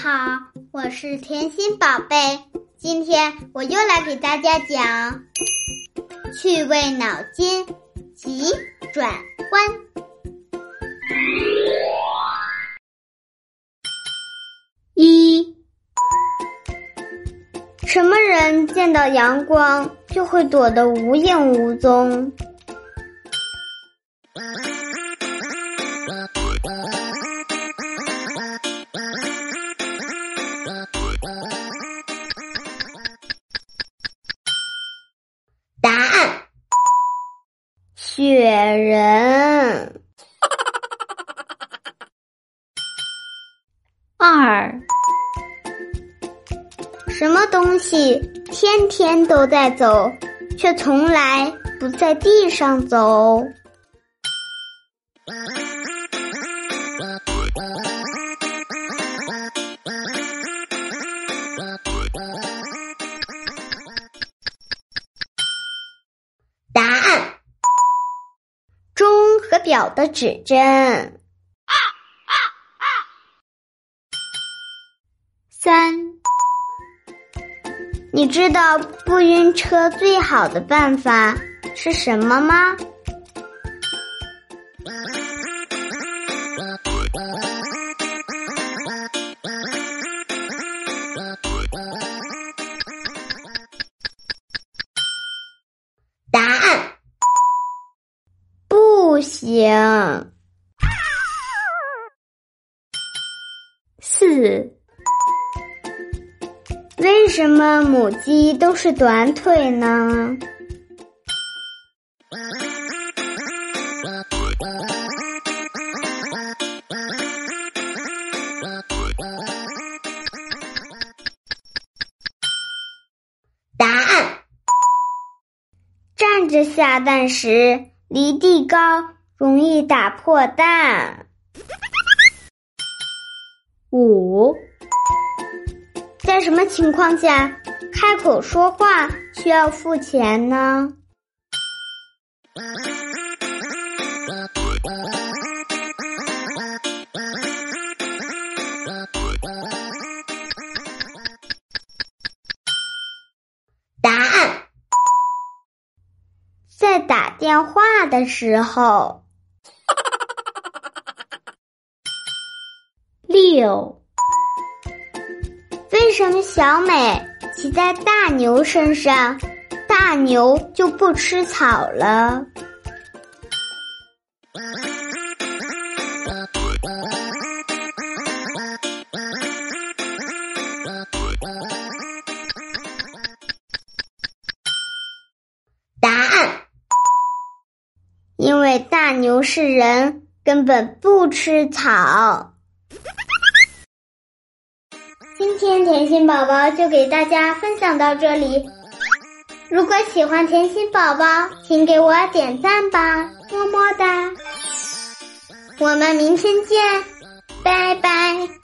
好，我是甜心宝贝。今天我又来给大家讲趣味脑筋急转弯。一，什么人见到阳光就会躲得无影无踪？雪人。二，什么东西天天都在走，却从来不在地上走？表的指针。啊啊啊三，你知道不晕车最好的办法是什么吗？不行。四。为什么母鸡都是短腿呢？答案：站着下蛋时离地高，容易打破蛋。五。在什么情况下开口说话需要付钱呢？打电话的时候。六。为什么小美骑在大牛身上，大牛就不吃草了？因为大牛是人，根本不吃草。今天甜心宝宝就给大家分享到这里。如果喜欢甜心宝宝，请给我点赞吧，么么哒！我们明天见，拜拜。